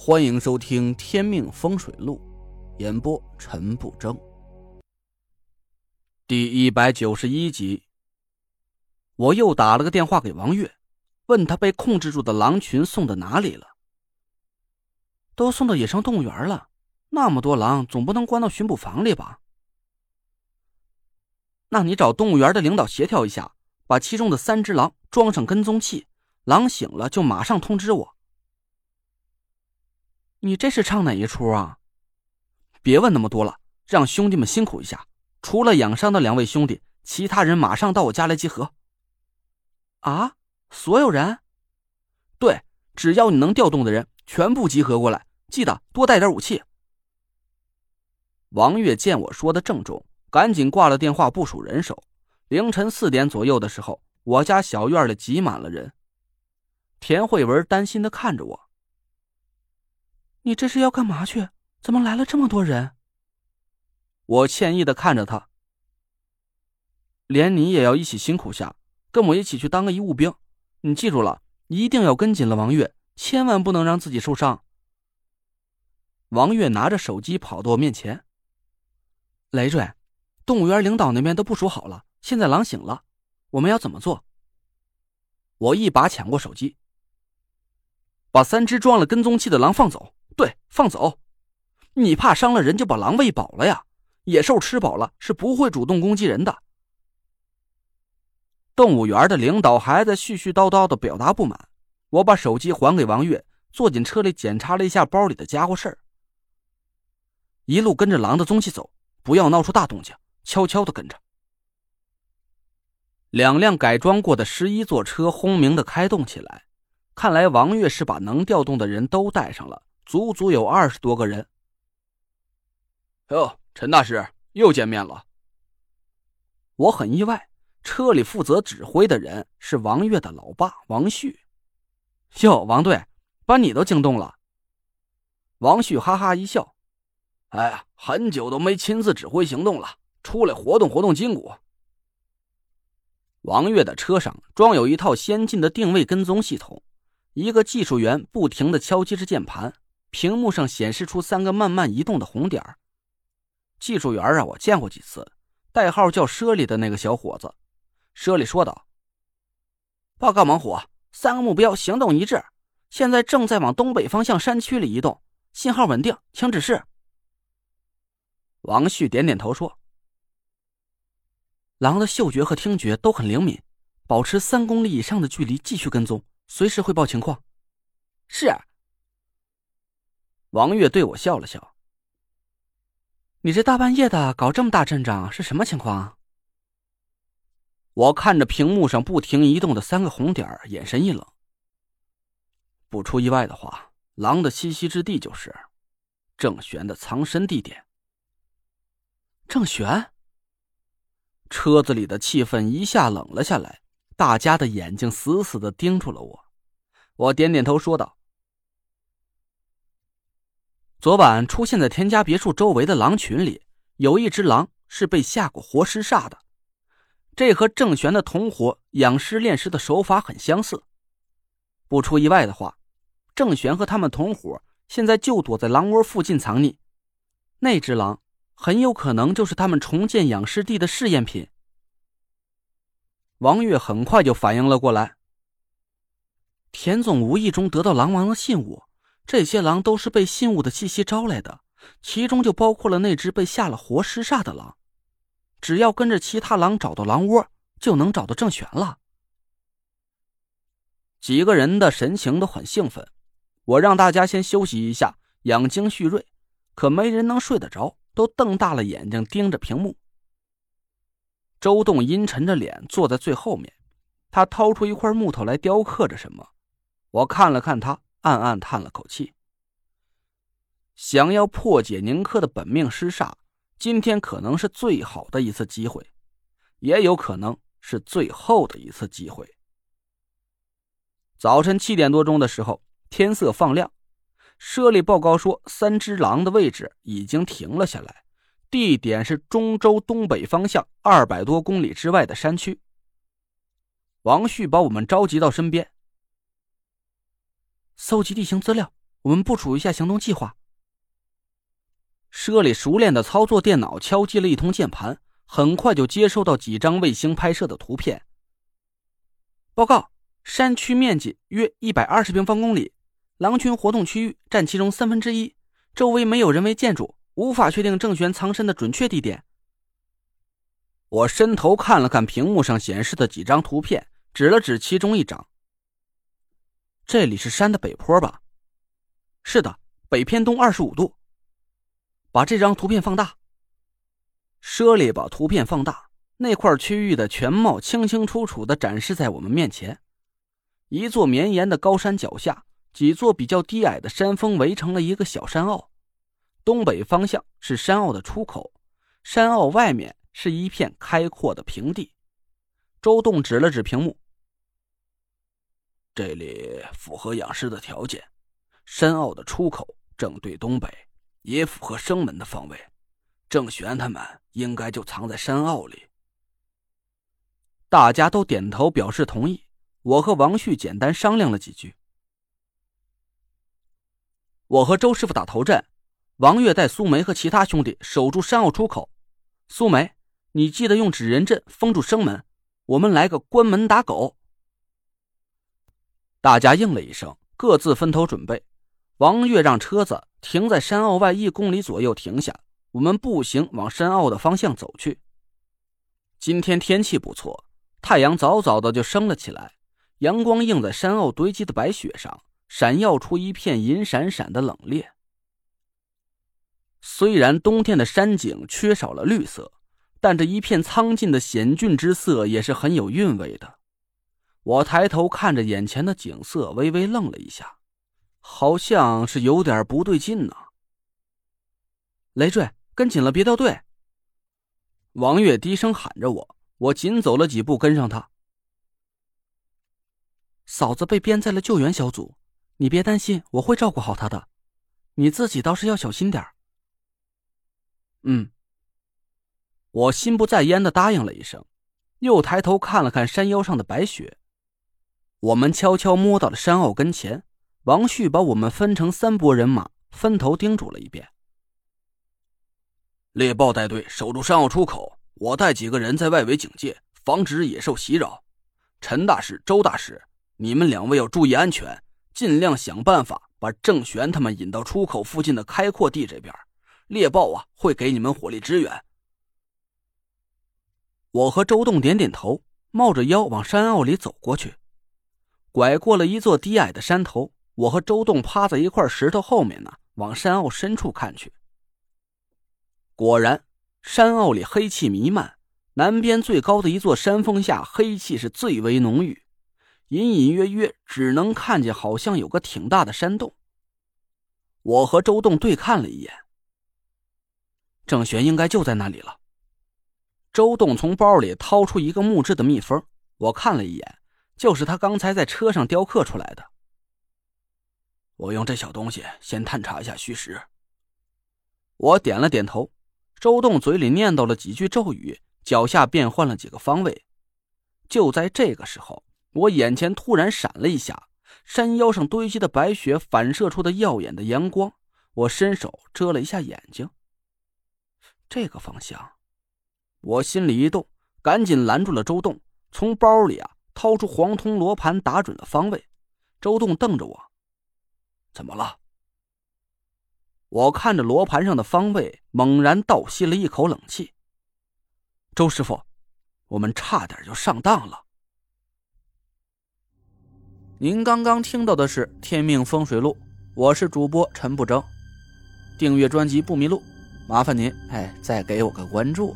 欢迎收听《天命风水录》，演播陈不争。第一百九十一集，我又打了个电话给王月，问他被控制住的狼群送到哪里了。都送到野生动物园了，那么多狼，总不能关到巡捕房里吧？那你找动物园的领导协调一下，把其中的三只狼装上跟踪器，狼醒了就马上通知我。你这是唱哪一出啊？别问那么多了，让兄弟们辛苦一下。除了养伤的两位兄弟，其他人马上到我家来集合。啊，所有人？对，只要你能调动的人，全部集合过来。记得多带点武器。王月见我说的郑重，赶紧挂了电话，部署人手。凌晨四点左右的时候，我家小院里挤满了人。田慧文担心的看着我。你这是要干嘛去？怎么来了这么多人？我歉意的看着他。连你也要一起辛苦下，跟我一起去当个医务兵。你记住了，一定要跟紧了王月，千万不能让自己受伤。王月拿着手机跑到我面前。累赘，动物园领导那边都部署好了，现在狼醒了，我们要怎么做？我一把抢过手机，把三只装了跟踪器的狼放走。对，放走！你怕伤了人，就把狼喂饱了呀。野兽吃饱了是不会主动攻击人的。动物园的领导还在絮絮叨叨的表达不满。我把手机还给王月，坐进车里检查了一下包里的家伙事儿。一路跟着狼的踪迹走，不要闹出大动静，悄悄的跟着。两辆改装过的十一座车轰鸣的开动起来，看来王月是把能调动的人都带上了。足足有二十多个人。哟，陈大师又见面了。我很意外，车里负责指挥的人是王月的老爸王旭。哟，王队，把你都惊动了。王旭哈哈一笑：“哎呀，很久都没亲自指挥行动了，出来活动活动筋骨。”王月的车上装有一套先进的定位跟踪系统，一个技术员不停的敲击着键盘。屏幕上显示出三个慢慢移动的红点技术员啊，我见过几次，代号叫舍利的那个小伙子。舍利说道：“报告猛虎，三个目标行动一致，现在正在往东北方向山区里移动，信号稳定，请指示。”王旭点点头说：“狼的嗅觉和听觉都很灵敏，保持三公里以上的距离，继续跟踪，随时汇报情况。”是。王月对我笑了笑：“你这大半夜的搞这么大阵仗是什么情况？”我看着屏幕上不停移动的三个红点，眼神一冷。不出意外的话，狼的栖息之地就是郑玄的藏身地点。郑玄，车子里的气氛一下冷了下来，大家的眼睛死死的盯住了我。我点点头说道。昨晚出现在田家别墅周围的狼群里，有一只狼是被下过活尸煞的，这和郑玄的同伙养尸炼尸的手法很相似。不出意外的话，郑玄和他们同伙现在就躲在狼窝附近藏匿，那只狼很有可能就是他们重建养尸地的试验品。王月很快就反应了过来，田总无意中得到狼王的信物。这些狼都是被信物的气息招来的，其中就包括了那只被下了活尸煞的狼。只要跟着其他狼找到狼窝，就能找到郑玄了。几个人的神情都很兴奋，我让大家先休息一下，养精蓄锐。可没人能睡得着，都瞪大了眼睛盯着屏幕。周栋阴沉着脸坐在最后面，他掏出一块木头来雕刻着什么。我看了看他。暗暗叹了口气。想要破解宁珂的本命尸煞，今天可能是最好的一次机会，也有可能是最后的一次机会。早晨七点多钟的时候，天色放亮，舍利报告说，三只狼的位置已经停了下来，地点是中州东北方向二百多公里之外的山区。王旭把我们召集到身边。搜集地形资料，我们部署一下行动计划。舍里熟练的操作电脑，敲击了一通键盘，很快就接收到几张卫星拍摄的图片。报告：山区面积约一百二十平方公里，狼群活动区域占其中三分之一，周围没有人为建筑，无法确定郑玄藏身的准确地点。我伸头看了看屏幕上显示的几张图片，指了指其中一张。这里是山的北坡吧？是的，北偏东二十五度。把这张图片放大。舍利把图片放大，那块区域的全貌清清楚楚的展示在我们面前。一座绵延的高山脚下，几座比较低矮的山峰围成了一个小山坳。东北方向是山坳的出口，山坳外面是一片开阔的平地。周栋指了指屏幕：“这里符合养尸的条件，山坳的出口正对东北。”也符合生门的方位，郑玄他们应该就藏在山坳里。大家都点头表示同意。我和王旭简单商量了几句。我和周师傅打头阵，王月带苏梅和其他兄弟守住山坳出口。苏梅，你记得用纸人阵封住生门，我们来个关门打狗。大家应了一声，各自分头准备。王月让车子停在山坳外一公里左右停下，我们步行往山坳的方向走去。今天天气不错，太阳早早的就升了起来，阳光映在山坳堆积的白雪上，闪耀出一片银闪闪的冷冽。虽然冬天的山景缺少了绿色，但这一片苍劲的险峻之色也是很有韵味的。我抬头看着眼前的景色，微微愣了一下。好像是有点不对劲呢。累赘，跟紧了，别掉队。王月低声喊着我，我紧走了几步跟上他。嫂子被编在了救援小组，你别担心，我会照顾好她的。你自己倒是要小心点嗯。我心不在焉的答应了一声，又抬头看了看山腰上的白雪。我们悄悄摸到了山坳跟前。王旭把我们分成三拨人马，分头叮嘱了一遍。猎豹带队守住山坳出口，我带几个人在外围警戒，防止野兽袭扰。陈大使、周大使，你们两位要注意安全，尽量想办法把郑玄他们引到出口附近的开阔地这边。猎豹啊，会给你们火力支援。我和周栋点点头，冒着腰往山坳里走过去，拐过了一座低矮的山头。我和周栋趴在一块石头后面呢，往山坳深处看去。果然，山坳里黑气弥漫，南边最高的一座山峰下，黑气是最为浓郁，隐隐约约只能看见，好像有个挺大的山洞。我和周栋对看了一眼，郑玄应该就在那里了。周栋从包里掏出一个木质的密封，我看了一眼，就是他刚才在车上雕刻出来的。我用这小东西先探查一下虚实。我点了点头，周栋嘴里念叨了几句咒语，脚下变换了几个方位。就在这个时候，我眼前突然闪了一下，山腰上堆积的白雪反射出的耀眼的阳光。我伸手遮了一下眼睛。这个方向，我心里一动，赶紧拦住了周栋，从包里啊掏出黄铜罗盘，打准了方位。周栋瞪着我。怎么了？我看着罗盘上的方位，猛然倒吸了一口冷气。周师傅，我们差点就上当了。您刚刚听到的是《天命风水录》，我是主播陈不争。订阅专辑不迷路，麻烦您哎，再给我个关注。